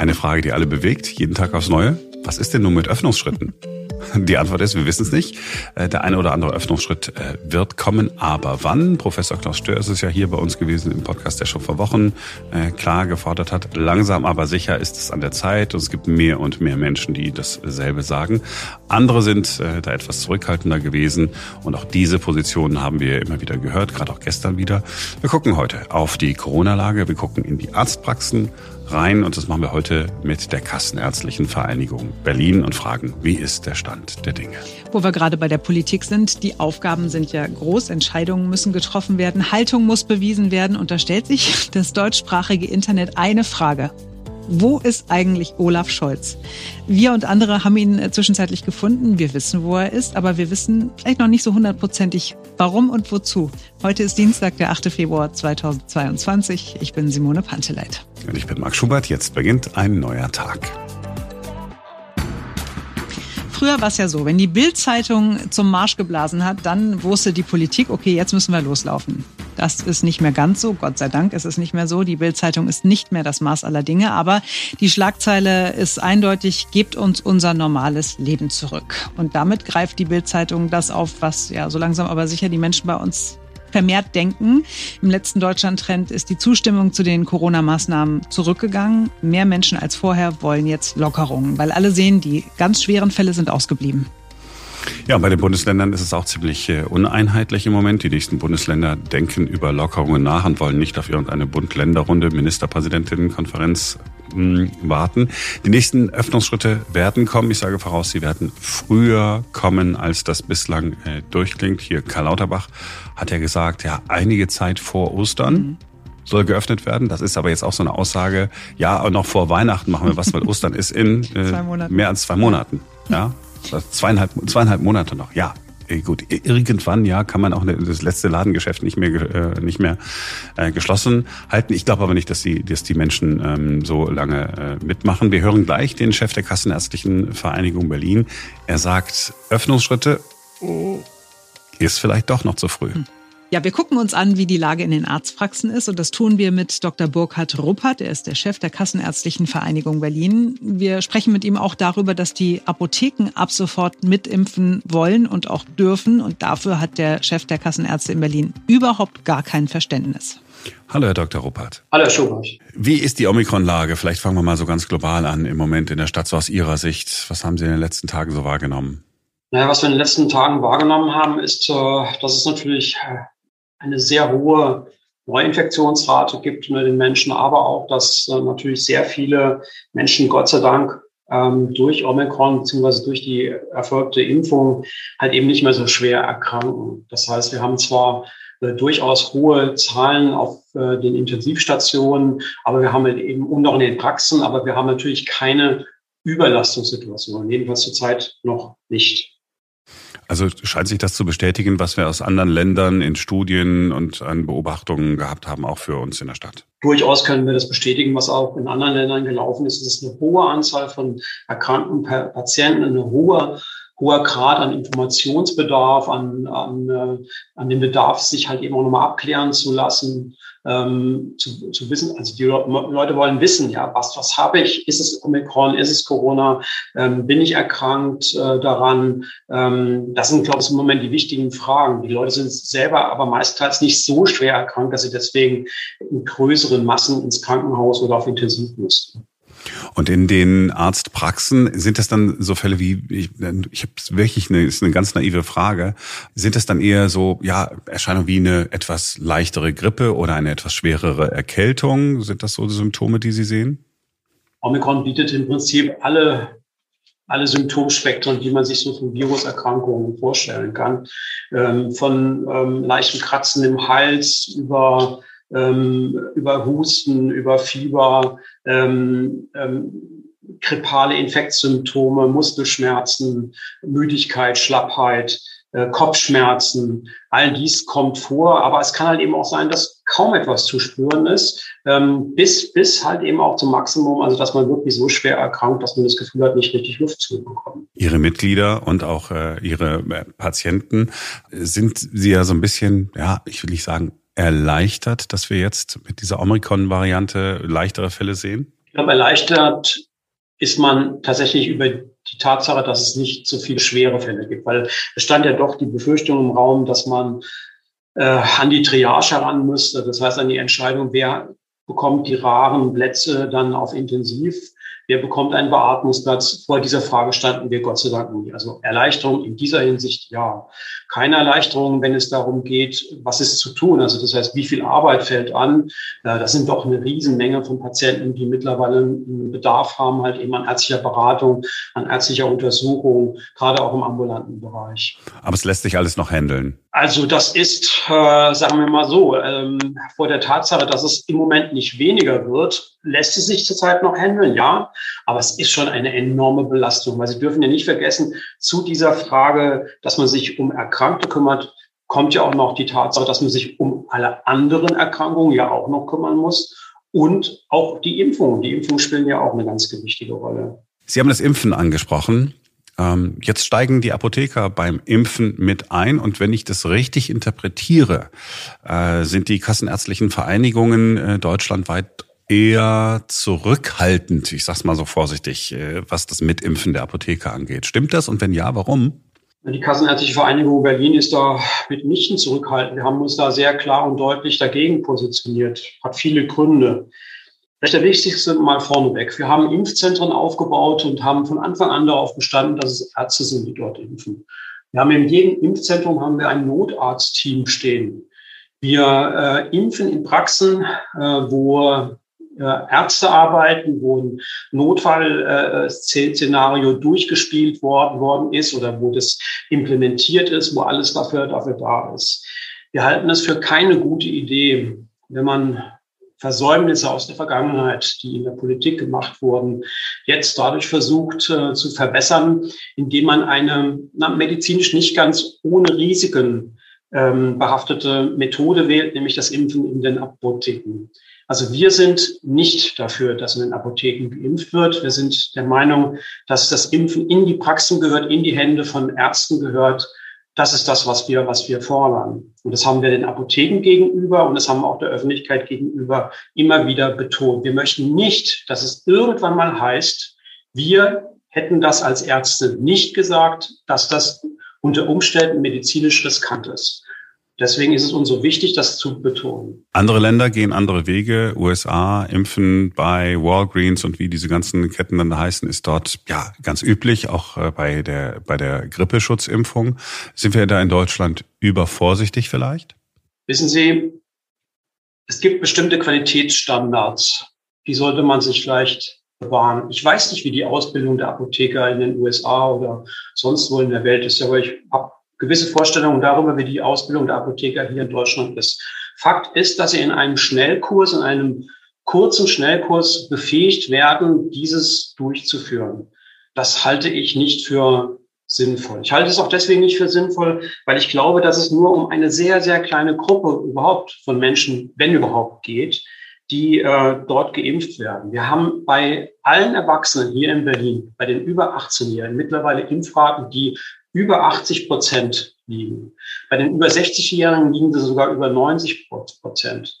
Eine Frage, die alle bewegt, jeden Tag aufs Neue. Was ist denn nun mit Öffnungsschritten? Die Antwort ist, wir wissen es nicht. Äh, der eine oder andere Öffnungsschritt äh, wird kommen, aber wann? Professor Klaus Stör ist es ja hier bei uns gewesen im Podcast, der schon vor Wochen äh, klar gefordert hat. Langsam aber sicher ist es an der Zeit und es gibt mehr und mehr Menschen, die dasselbe sagen. Andere sind da etwas zurückhaltender gewesen und auch diese Positionen haben wir immer wieder gehört, gerade auch gestern wieder. Wir gucken heute auf die Corona-Lage, wir gucken in die Arztpraxen rein und das machen wir heute mit der Kassenärztlichen Vereinigung Berlin und fragen, wie ist der Stand der Dinge? Wo wir gerade bei der Politik sind, die Aufgaben sind ja groß, Entscheidungen müssen getroffen werden, Haltung muss bewiesen werden und da stellt sich das deutschsprachige Internet eine Frage. Wo ist eigentlich Olaf Scholz? Wir und andere haben ihn äh, zwischenzeitlich gefunden. Wir wissen, wo er ist, aber wir wissen vielleicht noch nicht so hundertprozentig, warum und wozu. Heute ist Dienstag, der 8. Februar 2022. Ich bin Simone Panteleit. Und ich bin Marc Schubert. Jetzt beginnt ein neuer Tag. Früher war es ja so, wenn die Bild-Zeitung zum Marsch geblasen hat, dann wusste die Politik, okay, jetzt müssen wir loslaufen. Das ist nicht mehr ganz so. Gott sei Dank ist es nicht mehr so. Die Bildzeitung ist nicht mehr das Maß aller Dinge. Aber die Schlagzeile ist eindeutig, gebt uns unser normales Leben zurück. Und damit greift die Bildzeitung das auf, was ja so langsam aber sicher die Menschen bei uns vermehrt denken. Im letzten Deutschland-Trend ist die Zustimmung zu den Corona-Maßnahmen zurückgegangen. Mehr Menschen als vorher wollen jetzt Lockerungen, weil alle sehen, die ganz schweren Fälle sind ausgeblieben. Ja, bei den Bundesländern ist es auch ziemlich äh, uneinheitlich im Moment. Die nächsten Bundesländer denken über Lockerungen nach und wollen nicht auf irgendeine Bund-Länder-Runde, Ministerpräsidentinnenkonferenz warten. Die nächsten Öffnungsschritte werden kommen. Ich sage voraus, sie werden früher kommen, als das bislang äh, durchklingt. Hier Karl Lauterbach hat ja gesagt, ja, einige Zeit vor Ostern. Mhm soll geöffnet werden. Das ist aber jetzt auch so eine Aussage, ja, noch vor Weihnachten machen wir was, weil Ostern ist in äh, mehr als zwei Monaten. Ja, Zweieinhalb, zweieinhalb Monate noch, ja. Eh, gut, irgendwann ja kann man auch das letzte Ladengeschäft nicht mehr äh, nicht mehr äh, geschlossen halten. Ich glaube aber nicht, dass die dass die Menschen ähm, so lange äh, mitmachen. Wir hören gleich den Chef der Kassenärztlichen Vereinigung Berlin. Er sagt Öffnungsschritte ist vielleicht doch noch zu früh. Hm. Ja, wir gucken uns an, wie die Lage in den Arztpraxen ist und das tun wir mit Dr. Burkhard Ruppert. Er ist der Chef der Kassenärztlichen Vereinigung Berlin. Wir sprechen mit ihm auch darüber, dass die Apotheken ab sofort mitimpfen wollen und auch dürfen und dafür hat der Chef der Kassenärzte in Berlin überhaupt gar kein Verständnis. Hallo, Herr Dr. Ruppert. Hallo, Herr Schubert. Wie ist die Omikron-Lage? Vielleicht fangen wir mal so ganz global an im Moment in der Stadt, so aus Ihrer Sicht. Was haben Sie in den letzten Tagen so wahrgenommen? Naja, was wir in den letzten Tagen wahrgenommen haben, ist, äh, dass es natürlich äh, eine sehr hohe Neuinfektionsrate gibt unter den Menschen, aber auch, dass äh, natürlich sehr viele Menschen, Gott sei Dank, ähm, durch Omikron beziehungsweise durch die erfolgte Impfung halt eben nicht mehr so schwer erkranken. Das heißt, wir haben zwar äh, durchaus hohe Zahlen auf äh, den Intensivstationen, aber wir haben halt eben und auch in den Praxen, aber wir haben natürlich keine Überlastungssituation, jedenfalls zurzeit noch nicht. Also scheint sich das zu bestätigen, was wir aus anderen Ländern in Studien und an Beobachtungen gehabt haben, auch für uns in der Stadt? Durchaus können wir das bestätigen, was auch in anderen Ländern gelaufen ist. Es ist eine hohe Anzahl von erkrankten Patienten, eine hohe hoher Grad an Informationsbedarf, an, an, äh, an dem Bedarf, sich halt eben auch nochmal abklären zu lassen ähm, zu, zu wissen, also die Leute wollen wissen, ja, was, was habe ich? Ist es Omikron? Ist es Corona? Ähm, bin ich erkrankt äh, daran? Ähm, das sind, glaube ich, im Moment die wichtigen Fragen. Die Leute sind selber aber meistens nicht so schwer erkrankt, dass sie deswegen in größeren Massen ins Krankenhaus oder auf Intensiv müssten. Und in den Arztpraxen sind das dann so Fälle wie, ich, ich habe wirklich eine, ist eine ganz naive Frage, sind das dann eher so, ja, Erscheinungen wie eine etwas leichtere Grippe oder eine etwas schwerere Erkältung? Sind das so Symptome, die Sie sehen? Omikron bietet im Prinzip alle alle Symptomspektren, die man sich so von Viruserkrankungen vorstellen kann. Ähm, von ähm, leichten Kratzen im Hals über ähm, über Husten, über Fieber, ähm, ähm, grippale Infektsymptome, Muskelschmerzen, Müdigkeit, Schlappheit, äh, Kopfschmerzen. All dies kommt vor, aber es kann halt eben auch sein, dass kaum etwas zu spüren ist, ähm, bis, bis halt eben auch zum Maximum, also dass man wirklich so schwer erkrankt, dass man das Gefühl hat, nicht richtig Luft zu bekommen. Ihre Mitglieder und auch äh, Ihre äh, Patienten sind Sie ja so ein bisschen, ja, ich will nicht sagen erleichtert, dass wir jetzt mit dieser Omikron-Variante leichtere Fälle sehen? Ich glaube, erleichtert ist man tatsächlich über die Tatsache, dass es nicht so viele schwere Fälle gibt, weil es stand ja doch die Befürchtung im Raum, dass man äh, an die Triage heran müsste, das heißt an die Entscheidung, wer bekommt die raren Plätze dann auf Intensiv wer bekommt einen Beatmungsplatz? Vor dieser Frage standen wir Gott sei Dank nie. Also Erleichterung in dieser Hinsicht ja. Keine Erleichterung, wenn es darum geht, was ist zu tun. Also das heißt, wie viel Arbeit fällt an? Das sind doch eine Riesenmenge von Patienten, die mittlerweile einen Bedarf haben, halt eben an ärztlicher Beratung, an ärztlicher Untersuchung, gerade auch im ambulanten Bereich. Aber es lässt sich alles noch handeln. Also das ist, äh, sagen wir mal so, ähm, vor der Tatsache, dass es im Moment nicht weniger wird, lässt es sich zurzeit noch handeln, ja. Aber es ist schon eine enorme Belastung, weil Sie dürfen ja nicht vergessen, zu dieser Frage, dass man sich um Erkrankte kümmert, kommt ja auch noch die Tatsache, dass man sich um alle anderen Erkrankungen ja auch noch kümmern muss. Und auch die Impfungen. Die Impfungen spielen ja auch eine ganz wichtige Rolle. Sie haben das Impfen angesprochen. Ähm, jetzt steigen die Apotheker beim Impfen mit ein und wenn ich das richtig interpretiere, äh, sind die kassenärztlichen Vereinigungen äh, deutschlandweit eher zurückhaltend, ich sag's mal so vorsichtig, äh, was das Mitimpfen der Apotheker angeht. Stimmt das? Und wenn ja, warum? Die Kassenärztliche Vereinigung Berlin ist da mitnichten zurückhaltend. Wir haben uns da sehr klar und deutlich dagegen positioniert. Hat viele Gründe. Vielleicht der wichtigste mal vorneweg. Wir haben Impfzentren aufgebaut und haben von Anfang an darauf bestanden, dass es Ärzte sind, die dort impfen. Wir haben in jedem Impfzentrum haben wir ein Notarztteam stehen. Wir äh, impfen in Praxen, äh, wo Ärzte arbeiten, wo ein Notfallszenario durchgespielt worden, worden ist oder wo das implementiert ist, wo alles dafür, dafür da ist. Wir halten es für keine gute Idee, wenn man Versäumnisse aus der Vergangenheit, die in der Politik gemacht wurden, jetzt dadurch versucht äh, zu verbessern, indem man eine na, medizinisch nicht ganz ohne Risiken ähm, behaftete Methode wählt, nämlich das Impfen in den Apotheken. Also wir sind nicht dafür, dass in den Apotheken geimpft wird. Wir sind der Meinung, dass das Impfen in die Praxen gehört, in die Hände von Ärzten gehört. Das ist das, was wir, was wir fordern. Und das haben wir den Apotheken gegenüber und das haben wir auch der Öffentlichkeit gegenüber immer wieder betont. Wir möchten nicht, dass es irgendwann mal heißt, wir hätten das als Ärzte nicht gesagt, dass das unter Umständen medizinisch riskant ist. Deswegen ist es uns so wichtig, das zu betonen. Andere Länder gehen andere Wege. USA impfen bei Walgreens und wie diese ganzen Ketten dann heißen, ist dort ja ganz üblich, auch äh, bei der, bei der Grippeschutzimpfung. Sind wir da in Deutschland übervorsichtig vielleicht? Wissen Sie, es gibt bestimmte Qualitätsstandards, die sollte man sich vielleicht bewahren. Ich weiß nicht, wie die Ausbildung der Apotheker in den USA oder sonst wo in der Welt ist, aber ich habe gewisse Vorstellungen darüber, wie die Ausbildung der Apotheker hier in Deutschland ist. Fakt ist, dass sie in einem Schnellkurs, in einem kurzen Schnellkurs befähigt werden, dieses durchzuführen. Das halte ich nicht für sinnvoll. Ich halte es auch deswegen nicht für sinnvoll, weil ich glaube, dass es nur um eine sehr, sehr kleine Gruppe überhaupt von Menschen, wenn überhaupt, geht, die äh, dort geimpft werden. Wir haben bei allen Erwachsenen hier in Berlin, bei den über 18-Jährigen, mittlerweile Impfraten, die über 80 Prozent liegen. Bei den über 60-Jährigen liegen sie sogar über 90 Prozent.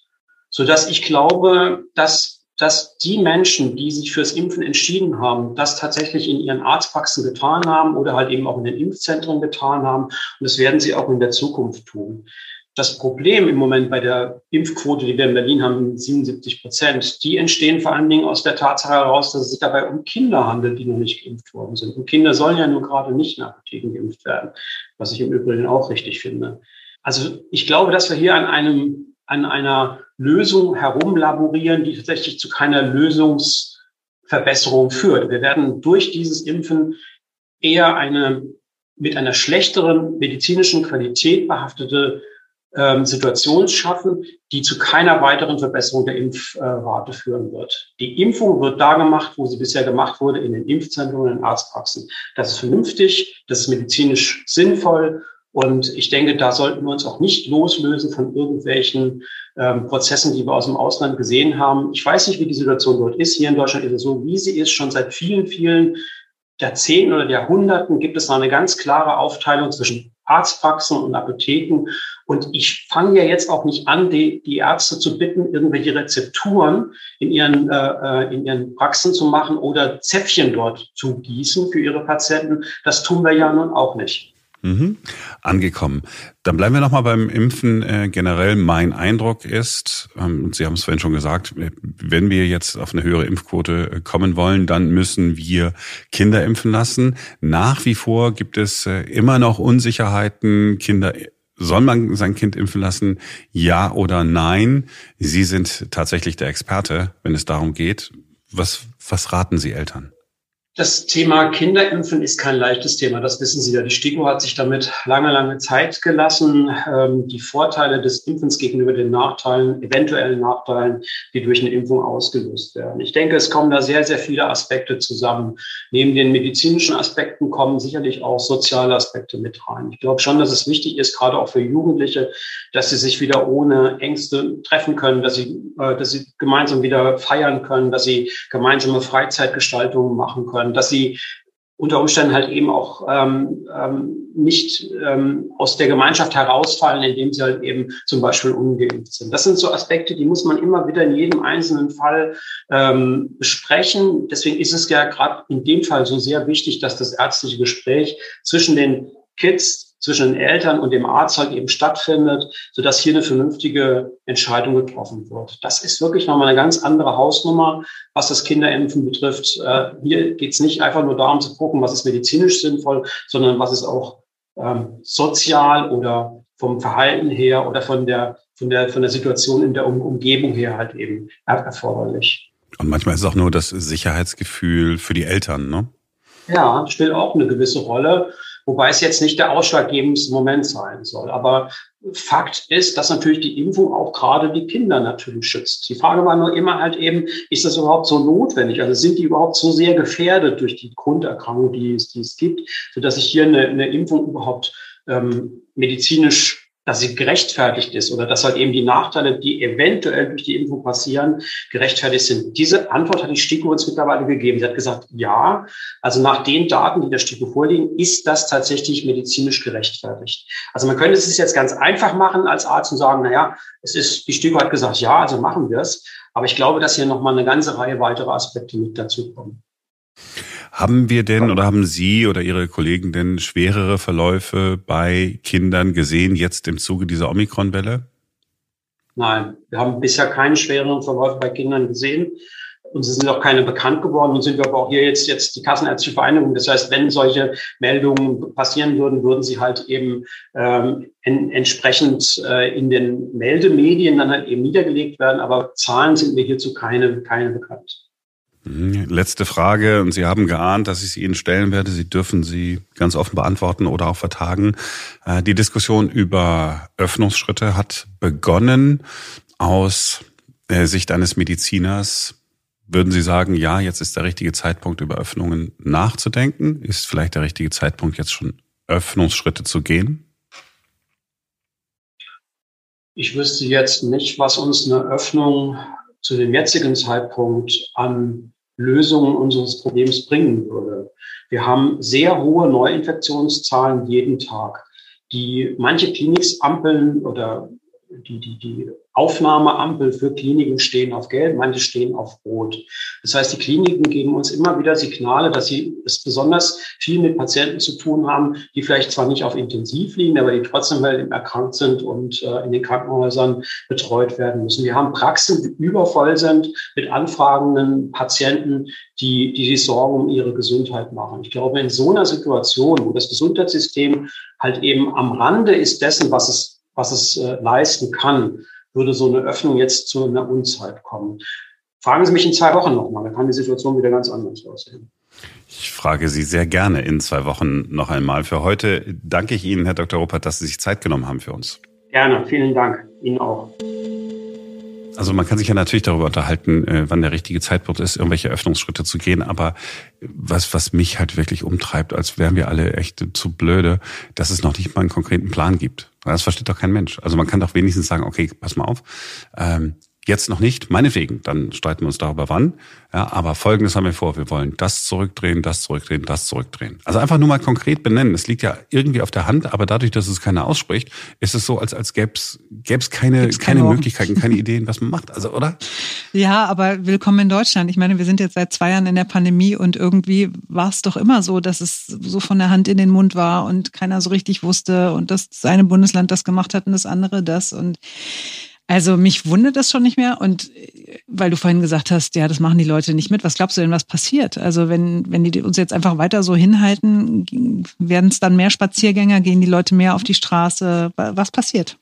Sodass ich glaube, dass, dass die Menschen, die sich fürs Impfen entschieden haben, das tatsächlich in ihren Arztpraxen getan haben oder halt eben auch in den Impfzentren getan haben. Und das werden sie auch in der Zukunft tun. Das Problem im Moment bei der Impfquote, die wir in Berlin haben, 77 Prozent, die entstehen vor allen Dingen aus der Tatsache heraus, dass es sich dabei um Kinder handelt, die noch nicht geimpft worden sind. Und Kinder sollen ja nur gerade nicht in Apotheken geimpft werden, was ich im Übrigen auch richtig finde. Also ich glaube, dass wir hier an einem, an einer Lösung herumlaborieren, die tatsächlich zu keiner Lösungsverbesserung führt. Wir werden durch dieses Impfen eher eine mit einer schlechteren medizinischen Qualität behaftete ähm, Situation schaffen, die zu keiner weiteren Verbesserung der Impfrate führen wird. Die Impfung wird da gemacht, wo sie bisher gemacht wurde, in den Impfzentren und in Arztpraxen. Das ist vernünftig, das ist medizinisch sinnvoll und ich denke, da sollten wir uns auch nicht loslösen von irgendwelchen ähm, Prozessen, die wir aus dem Ausland gesehen haben. Ich weiß nicht, wie die Situation dort ist. Hier in Deutschland ist es so, wie sie ist. Schon seit vielen, vielen Jahrzehnten oder Jahrhunderten gibt es da eine ganz klare Aufteilung zwischen Arztpraxen und Apotheken. Und ich fange ja jetzt auch nicht an, die, die Ärzte zu bitten, irgendwelche Rezepturen in ihren, äh, äh, in ihren Praxen zu machen oder Zäpfchen dort zu gießen für ihre Patienten. Das tun wir ja nun auch nicht. Mhm. Angekommen. Dann bleiben wir nochmal beim Impfen. Äh, generell mein Eindruck ist, ähm, Sie haben es vorhin schon gesagt, äh, wenn wir jetzt auf eine höhere Impfquote äh, kommen wollen, dann müssen wir Kinder impfen lassen. Nach wie vor gibt es äh, immer noch Unsicherheiten. Kinder soll man sein Kind impfen lassen? Ja oder nein? Sie sind tatsächlich der Experte, wenn es darum geht. Was, was raten Sie Eltern? Das Thema Kinderimpfen ist kein leichtes Thema, das wissen Sie ja. Die STIKO hat sich damit lange, lange Zeit gelassen, ähm, die Vorteile des Impfens gegenüber den Nachteilen, eventuellen Nachteilen, die durch eine Impfung ausgelöst werden. Ich denke, es kommen da sehr, sehr viele Aspekte zusammen. Neben den medizinischen Aspekten kommen sicherlich auch soziale Aspekte mit rein. Ich glaube schon, dass es wichtig ist, gerade auch für Jugendliche, dass sie sich wieder ohne Ängste treffen können, dass sie, äh, dass sie gemeinsam wieder feiern können, dass sie gemeinsame Freizeitgestaltungen machen können dass sie unter Umständen halt eben auch ähm, ähm, nicht ähm, aus der Gemeinschaft herausfallen, indem sie halt eben zum Beispiel ungeimpft sind. Das sind so Aspekte, die muss man immer wieder in jedem einzelnen Fall ähm, besprechen. Deswegen ist es ja gerade in dem Fall so sehr wichtig, dass das ärztliche Gespräch zwischen den Kids zwischen den Eltern und dem Arzt halt eben stattfindet, sodass hier eine vernünftige Entscheidung getroffen wird. Das ist wirklich nochmal eine ganz andere Hausnummer, was das Kinderimpfen betrifft. Äh, hier geht es nicht einfach nur darum zu gucken, was ist medizinisch sinnvoll, sondern was ist auch ähm, sozial oder vom Verhalten her oder von der, von der, von der Situation in der um Umgebung her halt eben erforderlich. Und manchmal ist es auch nur das Sicherheitsgefühl für die Eltern, ne? Ja, spielt auch eine gewisse Rolle. Wobei es jetzt nicht der ausschlaggebendste Moment sein soll. Aber Fakt ist, dass natürlich die Impfung auch gerade die Kinder natürlich schützt. Die Frage war nur immer halt eben, ist das überhaupt so notwendig? Also sind die überhaupt so sehr gefährdet durch die Grunderkrankung, die es, die es gibt, sodass sich hier eine, eine Impfung überhaupt ähm, medizinisch dass sie gerechtfertigt ist oder dass halt eben die Nachteile, die eventuell durch die Impfung passieren, gerechtfertigt sind. Diese Antwort hat die STIKO uns mittlerweile gegeben. Sie hat gesagt, ja, also nach den Daten, die der STIKO vorliegen, ist das tatsächlich medizinisch gerechtfertigt. Also man könnte es jetzt ganz einfach machen als Arzt und sagen, na ja, es ist, die STIKO hat gesagt, ja, also machen wir es. Aber ich glaube, dass hier nochmal eine ganze Reihe weiterer Aspekte mit dazu kommen. Haben wir denn oder haben Sie oder Ihre Kollegen denn schwerere Verläufe bei Kindern gesehen, jetzt im Zuge dieser Omikron-Welle? Nein, wir haben bisher keine schwereren Verläufe bei Kindern gesehen. Uns sind auch keine bekannt geworden. und sind wir aber auch hier jetzt, jetzt die Kassenärztliche Vereinigung. Das heißt, wenn solche Meldungen passieren würden, würden sie halt eben ähm, en, entsprechend äh, in den Meldemedien dann halt eben niedergelegt werden. Aber Zahlen sind mir hierzu keine, keine bekannt. Mhm. Letzte Frage, und Sie haben geahnt, dass ich sie Ihnen stellen werde. Sie dürfen sie ganz offen beantworten oder auch vertagen. Äh, die Diskussion über Öffnungsschritte hat begonnen. Aus äh, Sicht eines Mediziners würden Sie sagen, ja, jetzt ist der richtige Zeitpunkt, über Öffnungen nachzudenken? Ist vielleicht der richtige Zeitpunkt, jetzt schon Öffnungsschritte zu gehen? Ich wüsste jetzt nicht, was uns eine Öffnung zu dem jetzigen Zeitpunkt an Lösungen unseres Problems bringen würde. Wir haben sehr hohe Neuinfektionszahlen jeden Tag. Die manche Kliniksampeln oder die, die, die Aufnahmeampel für Kliniken stehen auf Gelb, manche stehen auf Rot. Das heißt, die Kliniken geben uns immer wieder Signale, dass sie es besonders viel mit Patienten zu tun haben, die vielleicht zwar nicht auf Intensiv liegen, aber die trotzdem halt erkrankt sind und äh, in den Krankenhäusern betreut werden müssen. Wir haben Praxen, die übervoll sind mit anfragenden Patienten, die, die sich Sorgen um ihre Gesundheit machen. Ich glaube, in so einer Situation, wo das Gesundheitssystem halt eben am Rande ist dessen, was es, was es äh, leisten kann, würde so eine Öffnung jetzt zu einer Unzeit kommen. Fragen Sie mich in zwei Wochen nochmal, dann kann die Situation wieder ganz anders aussehen. Ich frage Sie sehr gerne in zwei Wochen noch einmal. Für heute danke ich Ihnen, Herr Dr. Ruppert, dass Sie sich Zeit genommen haben für uns. Gerne, vielen Dank. Ihnen auch. Also man kann sich ja natürlich darüber unterhalten, äh, wann der richtige Zeitpunkt ist, irgendwelche Öffnungsschritte zu gehen. Aber was, was mich halt wirklich umtreibt, als wären wir alle echt zu blöde, dass es noch nicht mal einen konkreten Plan gibt. Das versteht doch kein Mensch. Also man kann doch wenigstens sagen, okay, pass mal auf, ähm, Jetzt noch nicht, meinetwegen, dann streiten wir uns darüber wann. Ja, aber folgendes haben wir vor, wir wollen das zurückdrehen, das zurückdrehen, das zurückdrehen. Also einfach nur mal konkret benennen. Es liegt ja irgendwie auf der Hand, aber dadurch, dass es keiner ausspricht, ist es so, als, als gäbe es keine, keine, keine Möglichkeiten, keine Ideen, was man macht. Also, oder? Ja, aber willkommen in Deutschland. Ich meine, wir sind jetzt seit zwei Jahren in der Pandemie und irgendwie war es doch immer so, dass es so von der Hand in den Mund war und keiner so richtig wusste und dass das eine Bundesland das gemacht hat und das andere das und also mich wundert das schon nicht mehr. Und äh, weil du vorhin gesagt hast, ja, das machen die Leute nicht mit. Was glaubst du denn, was passiert? Also wenn, wenn die uns jetzt einfach weiter so hinhalten, werden es dann mehr Spaziergänger, gehen die Leute mehr auf die Straße? Was passiert?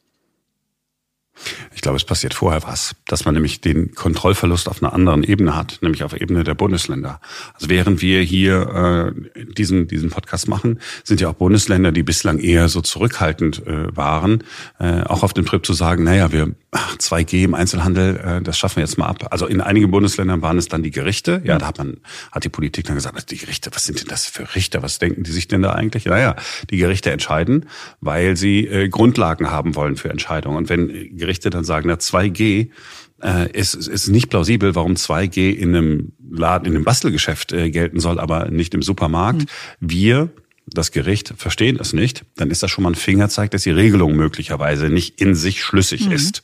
Ich glaube, es passiert vorher was, dass man nämlich den Kontrollverlust auf einer anderen Ebene hat, nämlich auf Ebene der Bundesländer. Also während wir hier äh, diesen, diesen Podcast machen, sind ja auch Bundesländer, die bislang eher so zurückhaltend äh, waren, äh, auch auf dem Trip zu sagen, naja, wir 2G im Einzelhandel, äh, das schaffen wir jetzt mal ab. Also in einigen Bundesländern waren es dann die Gerichte. Ja, da hat man, hat die Politik dann gesagt, die Gerichte, was sind denn das für Richter? Was denken die sich denn da eigentlich? Naja, die Gerichte entscheiden, weil sie äh, Grundlagen haben wollen für Entscheidungen. Und wenn Gerichte dann sagen, na 2G äh, ist, ist nicht plausibel, warum 2G in einem Laden, in einem Bastelgeschäft äh, gelten soll, aber nicht im Supermarkt. Mhm. Wir das Gericht verstehen es nicht, dann ist das schon mal ein Fingerzeig, dass die Regelung möglicherweise nicht in sich schlüssig mhm. ist.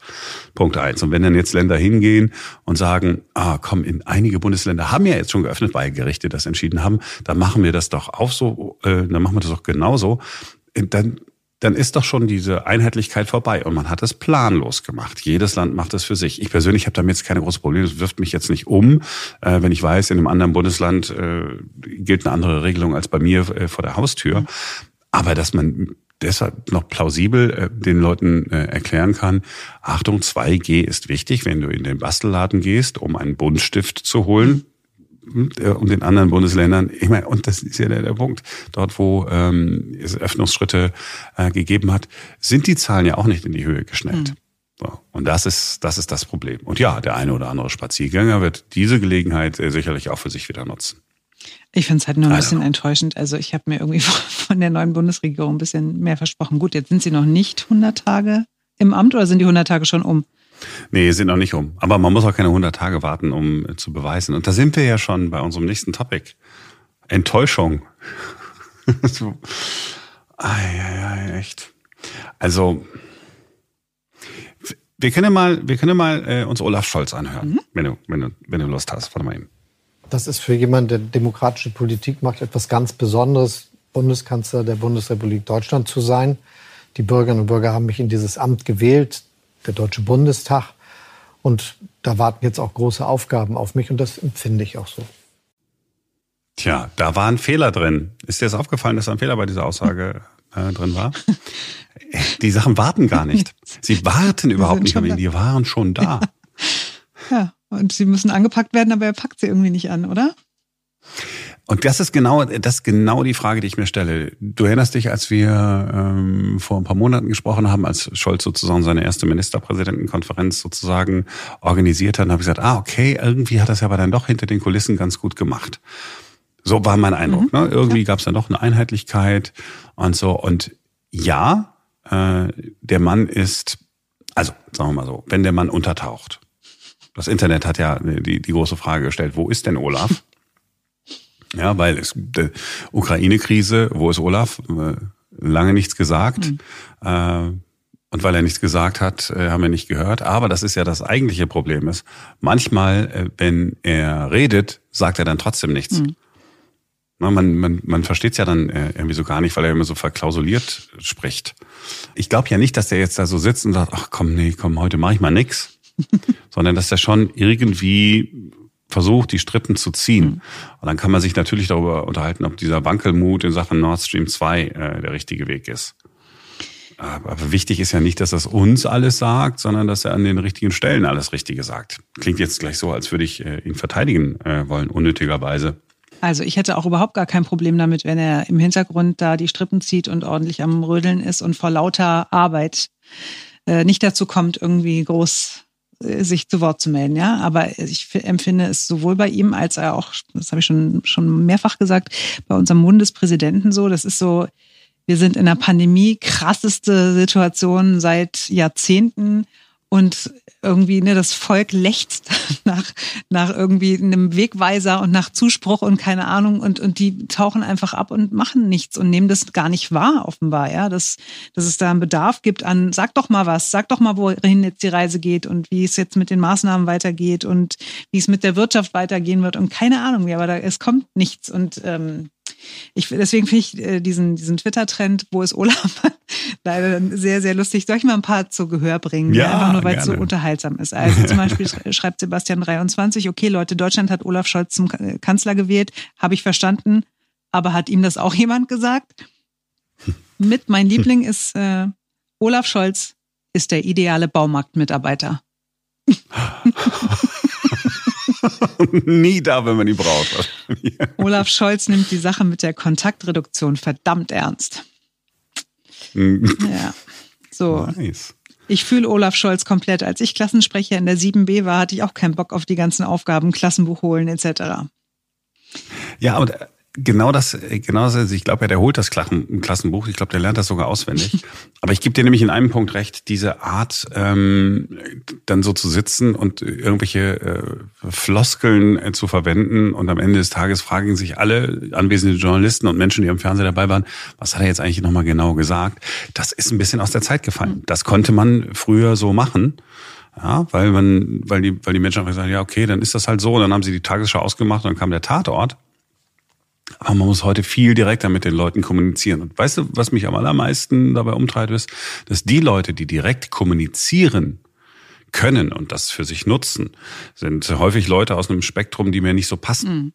Punkt eins. Und wenn dann jetzt Länder hingehen und sagen, ah, komm, in einige Bundesländer haben ja jetzt schon geöffnet, weil Gerichte das entschieden haben, dann machen wir das doch auch so, äh, dann machen wir das doch genauso, dann dann ist doch schon diese Einheitlichkeit vorbei. Und man hat es planlos gemacht. Jedes Land macht es für sich. Ich persönlich habe damit jetzt keine große Probleme. Es wirft mich jetzt nicht um, äh, wenn ich weiß, in einem anderen Bundesland äh, gilt eine andere Regelung als bei mir äh, vor der Haustür. Aber dass man deshalb noch plausibel äh, den Leuten äh, erklären kann, Achtung, 2G ist wichtig, wenn du in den Bastelladen gehst, um einen Buntstift zu holen und den anderen Bundesländern. Ich meine, und das ist ja der, der Punkt, dort wo ähm, es Öffnungsschritte äh, gegeben hat, sind die Zahlen ja auch nicht in die Höhe geschnellt. Mhm. So, und das ist, das ist das Problem. Und ja, der eine oder andere Spaziergänger wird diese Gelegenheit äh, sicherlich auch für sich wieder nutzen. Ich finde es halt nur ein bisschen enttäuschend. Also ich habe mir irgendwie von der neuen Bundesregierung ein bisschen mehr versprochen. Gut, jetzt sind sie noch nicht 100 Tage im Amt oder sind die 100 Tage schon um? Nee, sind noch nicht um. Aber man muss auch keine 100 Tage warten, um äh, zu beweisen. Und da sind wir ja schon bei unserem nächsten Topic. Enttäuschung. so. Ei, ei, ei, echt. Also, wir können ja mal, wir können ja mal äh, uns Olaf Scholz anhören, mhm. wenn, du, wenn, du, wenn du Lust hast. Warte mal eben. Das ist für jemanden, der demokratische Politik macht, etwas ganz Besonderes, Bundeskanzler der Bundesrepublik Deutschland zu sein. Die Bürgerinnen und Bürger haben mich in dieses Amt gewählt der Deutsche Bundestag. Und da warten jetzt auch große Aufgaben auf mich und das empfinde ich auch so. Tja, da war ein Fehler drin. Ist dir das aufgefallen, dass ein Fehler bei dieser Aussage äh, drin war? Die Sachen warten gar nicht. Sie warten überhaupt nicht ihn. Die waren schon da. Ja, und sie müssen angepackt werden, aber er packt sie irgendwie nicht an, oder? Und das ist genau, das ist genau die Frage, die ich mir stelle. Du erinnerst dich, als wir ähm, vor ein paar Monaten gesprochen haben, als Scholz sozusagen seine erste Ministerpräsidentenkonferenz sozusagen organisiert hat, habe ich gesagt, ah, okay, irgendwie hat das ja aber dann doch hinter den Kulissen ganz gut gemacht. So war mein Eindruck. Mhm. Ne? Irgendwie ja. gab es dann doch eine Einheitlichkeit und so. Und ja, äh, der Mann ist, also sagen wir mal so, wenn der Mann untertaucht. Das Internet hat ja die, die große Frage gestellt, wo ist denn Olaf? Ja, weil es äh, Ukraine-Krise, wo ist Olaf? Äh, lange nichts gesagt. Mhm. Und weil er nichts gesagt hat, äh, haben wir nicht gehört. Aber das ist ja das eigentliche Problem ist. Manchmal, wenn er redet, sagt er dann trotzdem nichts. Mhm. Man, man, man versteht es ja dann irgendwie so gar nicht, weil er immer so verklausuliert spricht. Ich glaube ja nicht, dass der jetzt da so sitzt und sagt, ach komm, nee, komm, heute mache ich mal nix. Sondern dass er schon irgendwie versucht, die Strippen zu ziehen. Mhm. Und dann kann man sich natürlich darüber unterhalten, ob dieser Wankelmut in Sachen Nord Stream 2 äh, der richtige Weg ist. Aber wichtig ist ja nicht, dass das uns alles sagt, sondern dass er an den richtigen Stellen alles Richtige sagt. Klingt jetzt gleich so, als würde ich äh, ihn verteidigen äh, wollen, unnötigerweise. Also ich hätte auch überhaupt gar kein Problem damit, wenn er im Hintergrund da die Strippen zieht und ordentlich am Rödeln ist und vor lauter Arbeit äh, nicht dazu kommt, irgendwie groß sich zu Wort zu melden, ja. Aber ich empfinde es sowohl bei ihm als auch, das habe ich schon, schon mehrfach gesagt, bei unserem Bundespräsidenten so. Das ist so, wir sind in einer Pandemie, krasseste Situation seit Jahrzehnten. Und irgendwie ne, das Volk lechzt nach, nach irgendwie einem Wegweiser und nach Zuspruch und keine Ahnung und, und die tauchen einfach ab und machen nichts und nehmen das gar nicht wahr, offenbar, ja, dass, dass es da einen Bedarf gibt an, sag doch mal was, sag doch mal, wohin jetzt die Reise geht und wie es jetzt mit den Maßnahmen weitergeht und wie es mit der Wirtschaft weitergehen wird und keine Ahnung, aber da, es kommt nichts und ähm, ich, deswegen finde ich äh, diesen, diesen Twitter-Trend, wo es Olaf leider sehr, sehr lustig. Soll ich mal ein paar zu Gehör bringen? Ja, Einfach nur, weil es so unterhaltsam ist. Also zum Beispiel schreibt Sebastian 23, okay Leute, Deutschland hat Olaf Scholz zum Kanzler gewählt, habe ich verstanden, aber hat ihm das auch jemand gesagt? Mit mein Liebling ist äh, Olaf Scholz ist der ideale Baumarktmitarbeiter. Nie da, wenn man ihn braucht. Olaf Scholz nimmt die Sache mit der Kontaktreduktion verdammt ernst. Mhm. ja. So. Nice. Ich fühle Olaf Scholz komplett. Als ich Klassensprecher in der 7b war, hatte ich auch keinen Bock auf die ganzen Aufgaben, Klassenbuch holen etc. Ja, und Genau das, genau das. Ich glaube, ja, der holt das Klassenbuch. Ich glaube, der lernt das sogar auswendig. Aber ich gebe dir nämlich in einem Punkt recht, diese Art, ähm, dann so zu sitzen und irgendwelche äh, Floskeln äh, zu verwenden und am Ende des Tages fragen sich alle anwesenden Journalisten und Menschen, die am Fernseher dabei waren, was hat er jetzt eigentlich nochmal genau gesagt? Das ist ein bisschen aus der Zeit gefallen. Das konnte man früher so machen. Ja, weil man, weil die, weil die Menschen einfach sagen, ja, okay, dann ist das halt so. Und dann haben sie die Tagesschau ausgemacht und dann kam der Tatort. Aber man muss heute viel direkter mit den Leuten kommunizieren. Und weißt du, was mich am allermeisten dabei umtreibt, ist, dass die Leute, die direkt kommunizieren, können und das für sich nutzen, sind häufig Leute aus einem Spektrum, die mir nicht so passen. Mhm.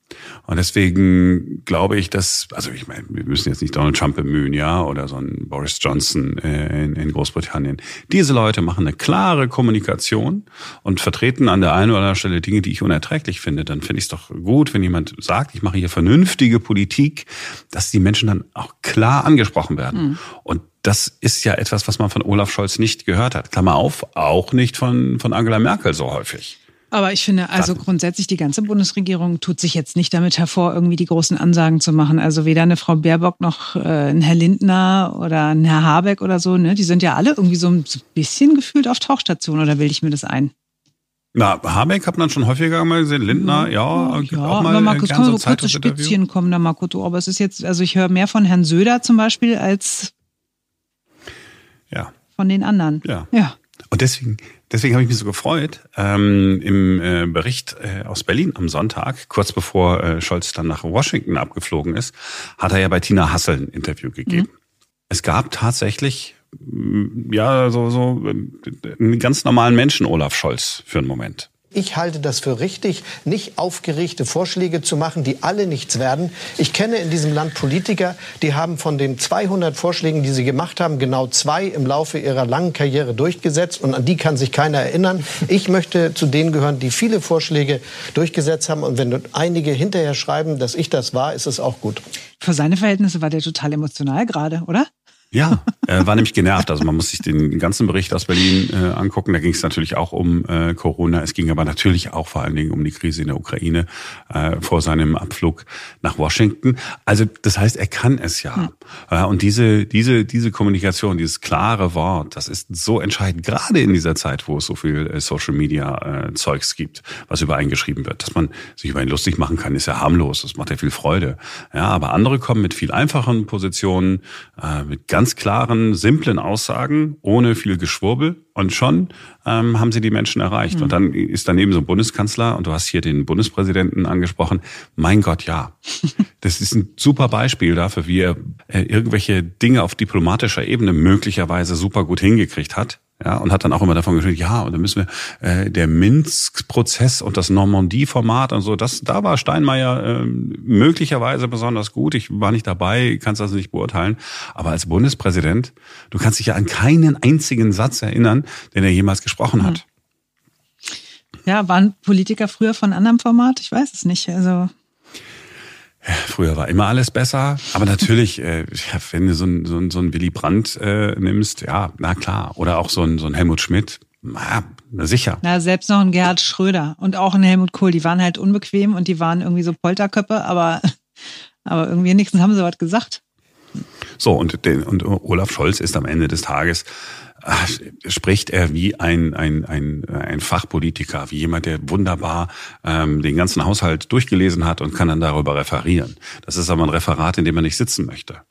Und deswegen glaube ich, dass, also ich meine, wir müssen jetzt nicht Donald Trump bemühen, ja, oder so ein Boris Johnson äh, in, in Großbritannien. Diese Leute machen eine klare Kommunikation und vertreten an der einen oder anderen Stelle Dinge, die ich unerträglich finde. Dann finde ich es doch gut, wenn jemand sagt, ich mache hier vernünftige Politik, dass die Menschen dann auch klar angesprochen werden. Mhm. Und das ist ja etwas, was man von Olaf Scholz nicht gehört hat. Klammer auf, auch nicht von, von Angela Merkel so häufig. Aber ich finde, also grundsätzlich die ganze Bundesregierung tut sich jetzt nicht damit hervor, irgendwie die großen Ansagen zu machen. Also weder eine Frau Baerbock noch äh, ein Herr Lindner oder ein Herr Habeck oder so, ne? Die sind ja alle irgendwie so ein bisschen gefühlt auf Tauchstation oder bilde ich mir das ein? Na, Habeck hat man schon häufiger mal gesehen, Lindner, ja, ja auch mal aber Markus, kann so kurze Spitzchen kommen da, Makoto. Aber es ist jetzt, also ich höre mehr von Herrn Söder zum Beispiel als ja. Von den anderen. Ja. ja. Und deswegen, deswegen habe ich mich so gefreut. Ähm, Im äh, Bericht äh, aus Berlin am Sonntag, kurz bevor äh, Scholz dann nach Washington abgeflogen ist, hat er ja bei Tina Hassel ein Interview gegeben. Mhm. Es gab tatsächlich mm, ja so so äh, einen ganz normalen Menschen Olaf Scholz für einen Moment. Ich halte das für richtig, nicht aufgeregte Vorschläge zu machen, die alle nichts werden. Ich kenne in diesem Land Politiker, die haben von den 200 Vorschlägen, die sie gemacht haben, genau zwei im Laufe ihrer langen Karriere durchgesetzt und an die kann sich keiner erinnern. Ich möchte zu denen gehören, die viele Vorschläge durchgesetzt haben und wenn einige hinterher schreiben, dass ich das war, ist es auch gut. Für seine Verhältnisse war der total emotional gerade, oder? Ja, er war nämlich genervt. Also man muss sich den ganzen Bericht aus Berlin äh, angucken. Da ging es natürlich auch um äh, Corona. Es ging aber natürlich auch vor allen Dingen um die Krise in der Ukraine äh, vor seinem Abflug nach Washington. Also das heißt, er kann es ja. Hm. Äh, und diese diese diese Kommunikation, dieses klare Wort, das ist so entscheidend. Gerade in dieser Zeit, wo es so viel äh, Social Media äh, Zeugs gibt, was über einen geschrieben wird, dass man sich über ihn lustig machen kann, ist ja harmlos. Das macht ja viel Freude. Ja, aber andere kommen mit viel einfacheren Positionen, äh, mit ganz klaren, simplen Aussagen, ohne viel Geschwurbel. Und schon ähm, haben sie die Menschen erreicht. Mhm. Und dann ist daneben so ein Bundeskanzler, und du hast hier den Bundespräsidenten angesprochen. Mein Gott, ja. Das ist ein super Beispiel dafür, wie er äh, irgendwelche Dinge auf diplomatischer Ebene möglicherweise super gut hingekriegt hat ja, und hat dann auch immer davon geschrieben, ja, und dann müssen wir äh, der Minsk-Prozess und das Normandie-Format und so, das, da war Steinmeier äh, möglicherweise besonders gut. Ich war nicht dabei, kannst also nicht beurteilen. Aber als Bundespräsident, du kannst dich ja an keinen einzigen Satz erinnern, den er jemals gesprochen hat. Ja, waren Politiker früher von anderem Format? Ich weiß es nicht. Also Früher war immer alles besser, aber natürlich, äh, wenn du so ein, so ein, so ein Willy Brandt äh, nimmst, ja, na klar. Oder auch so ein, so ein Helmut Schmidt, na, na sicher. Na, selbst noch ein Gerhard Schröder und auch ein Helmut Kohl, die waren halt unbequem und die waren irgendwie so Polterköppe, aber, aber irgendwie wenigstens haben sie was gesagt. So, und, den, und Olaf Scholz ist am Ende des Tages spricht er wie ein, ein, ein, ein Fachpolitiker, wie jemand, der wunderbar ähm, den ganzen Haushalt durchgelesen hat und kann dann darüber referieren. Das ist aber ein Referat, in dem man nicht sitzen möchte.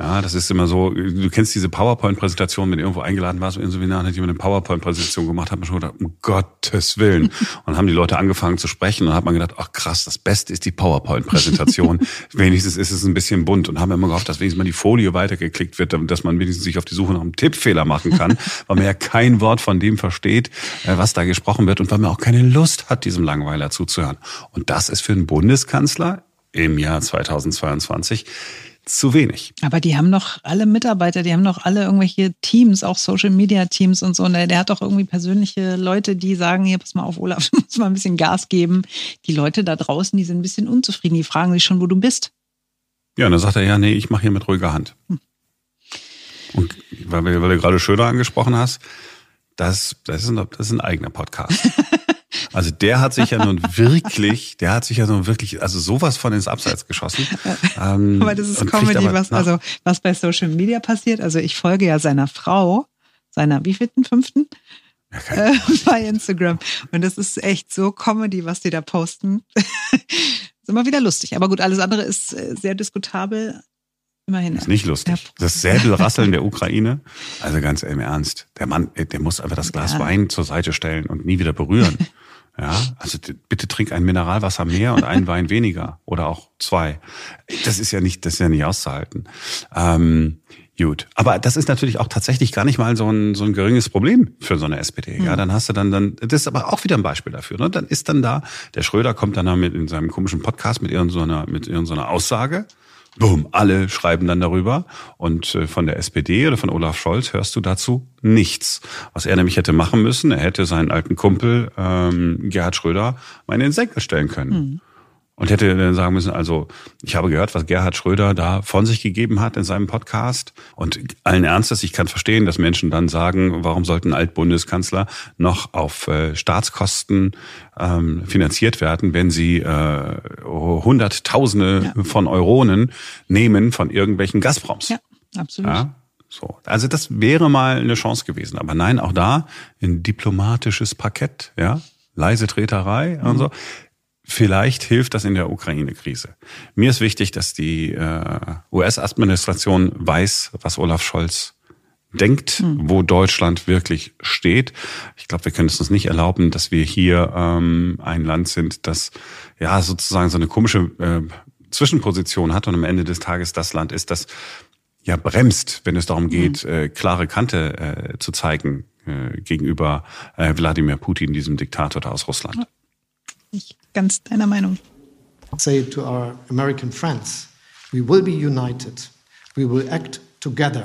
Ja, das ist immer so, du kennst diese PowerPoint-Präsentation, wenn du irgendwo eingeladen warst, in Seminar, hat jemand eine PowerPoint-Präsentation gemacht, hat man schon gedacht, um Gottes Willen. Und dann haben die Leute angefangen zu sprechen und hat man gedacht, ach krass, das Beste ist die PowerPoint-Präsentation. wenigstens ist es ein bisschen bunt und haben immer gehofft, dass wenigstens mal die Folie weitergeklickt wird, dass man wenigstens sich auf die Suche nach einem Tippfehler machen kann, weil man ja kein Wort von dem versteht, äh, was da gesprochen wird und weil man auch keine Lust hat, diesem Langweiler zuzuhören. Und das ist für einen Bundeskanzler im Jahr 2022 zu wenig. Aber die haben doch alle Mitarbeiter, die haben doch alle irgendwelche Teams, auch Social Media Teams und so. Und der, hat doch irgendwie persönliche Leute, die sagen, hier, pass mal auf, Olaf, du musst mal ein bisschen Gas geben. Die Leute da draußen, die sind ein bisschen unzufrieden, die fragen sich schon, wo du bist. Ja, und dann sagt er, ja, nee, ich mache hier mit ruhiger Hand. Hm. Und weil, weil du gerade Schöner angesprochen hast, das, das, ist ein, das ist ein eigener Podcast. Also der hat sich ja nun wirklich, der hat sich ja nun wirklich, also sowas von ins Abseits geschossen. Ähm, aber das ist Comedy, was, also, was bei Social Media passiert. Also ich folge ja seiner Frau, seiner wievielten, fünften? Ja, äh, bei Instagram. Und das ist echt so Comedy, was die da posten. ist immer wieder lustig. Aber gut, alles andere ist äh, sehr diskutabel. Immerhin. Ist nicht lustig. Das Säbelrasseln der Ukraine. Also ganz im Ernst. Der Mann, der muss einfach das Glas ja. Wein zur Seite stellen und nie wieder berühren. Ja, also bitte trink ein Mineralwasser mehr und einen Wein weniger oder auch zwei. Das ist ja nicht, das ist ja nicht auszuhalten. Ähm, gut, aber das ist natürlich auch tatsächlich gar nicht mal so ein so ein geringes Problem für so eine SPD. Ja, hm. dann hast du dann dann das ist aber auch wieder ein Beispiel dafür. Ne? Dann ist dann da der Schröder kommt dann damit in seinem komischen Podcast mit irgendeiner mit irgendeiner Aussage Boom, alle schreiben dann darüber. Und äh, von der SPD oder von Olaf Scholz hörst du dazu nichts. Was er nämlich hätte machen müssen, er hätte seinen alten Kumpel ähm, Gerhard Schröder mal in den Senkel stellen können. Mhm. Und hätte dann sagen müssen, also ich habe gehört, was Gerhard Schröder da von sich gegeben hat in seinem Podcast. Und allen Ernstes, ich kann verstehen, dass Menschen dann sagen, warum sollten Altbundeskanzler noch auf äh, Staatskosten ähm, finanziert werden, wenn sie äh, Hunderttausende ja. von Euronen nehmen von irgendwelchen Gazproms. Ja, absolut. Ja? So. Also das wäre mal eine Chance gewesen. Aber nein, auch da ein diplomatisches Parkett, ja, leise Treterei mhm. und so. Vielleicht hilft das in der Ukraine-Krise. Mir ist wichtig, dass die äh, US-Administration weiß, was Olaf Scholz denkt, mhm. wo Deutschland wirklich steht. Ich glaube, wir können es uns nicht erlauben, dass wir hier ähm, ein Land sind, das ja sozusagen so eine komische äh, Zwischenposition hat und am Ende des Tages das Land ist, das ja bremst, wenn es darum geht, mhm. äh, klare Kante äh, zu zeigen äh, gegenüber äh, Wladimir Putin, diesem Diktator da aus Russland. Ich ganz deiner Meinung. Say to our American friends, we will be united, we will act together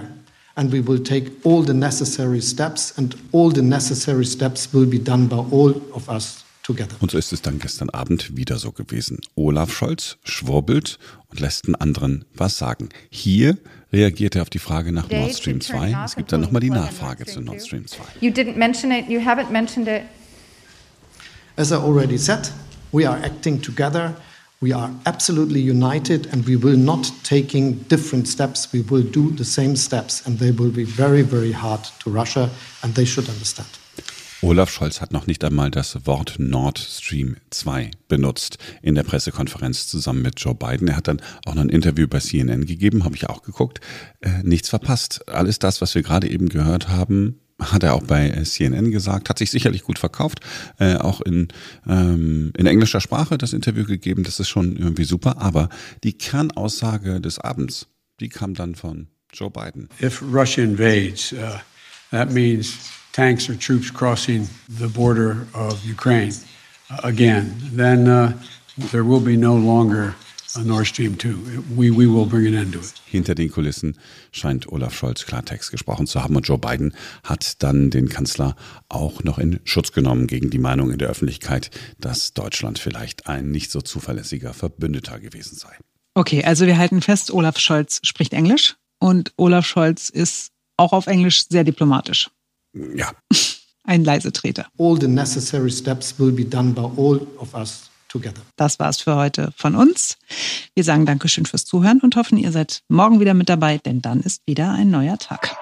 and we will take all the necessary steps and all the necessary steps will be done by all of us together. Und so ist es dann gestern Abend wieder so gewesen. Olaf Scholz schwurbelt und lässt den anderen was sagen. Hier reagiert er auf die Frage nach Nord Stream 2. Es gibt dann nochmal die Nachfrage zu Nord Stream 2. You didn't mention it, you haven't mentioned it. As I already said, we are acting together. We are absolutely united and we will not taking different steps. We will do the same steps and they will be very, very hard to Russia and they should understand. Olaf Scholz hat noch nicht einmal das Wort Nord Stream 2 benutzt in der Pressekonferenz zusammen mit Joe Biden. Er hat dann auch noch ein Interview bei CNN gegeben, habe ich auch geguckt. Äh, nichts verpasst. Alles das, was wir gerade eben gehört haben, hat er auch bei äh, CNN gesagt, hat sich sicherlich gut verkauft, äh, auch in, ähm, in englischer Sprache das Interview gegeben, das ist schon irgendwie super, aber die Kernaussage des Abends, die kam dann von Joe Biden. If Russia invades, uh, that means tanks or troops crossing the border of Ukraine uh, again, then uh, there will be no longer Nord Stream 2. We, we will bring an end to it. Hinter den Kulissen scheint Olaf Scholz Klartext gesprochen zu haben und Joe Biden hat dann den Kanzler auch noch in Schutz genommen gegen die Meinung in der Öffentlichkeit, dass Deutschland vielleicht ein nicht so zuverlässiger Verbündeter gewesen sei. Okay, also wir halten fest, Olaf Scholz spricht Englisch und Olaf Scholz ist auch auf Englisch sehr diplomatisch. Ja. Ein Leisetreter. All the necessary steps will be done by all of us together. Das war's für heute von uns. Wir sagen Dankeschön fürs Zuhören und hoffen, ihr seid morgen wieder mit dabei, denn dann ist wieder ein neuer Tag.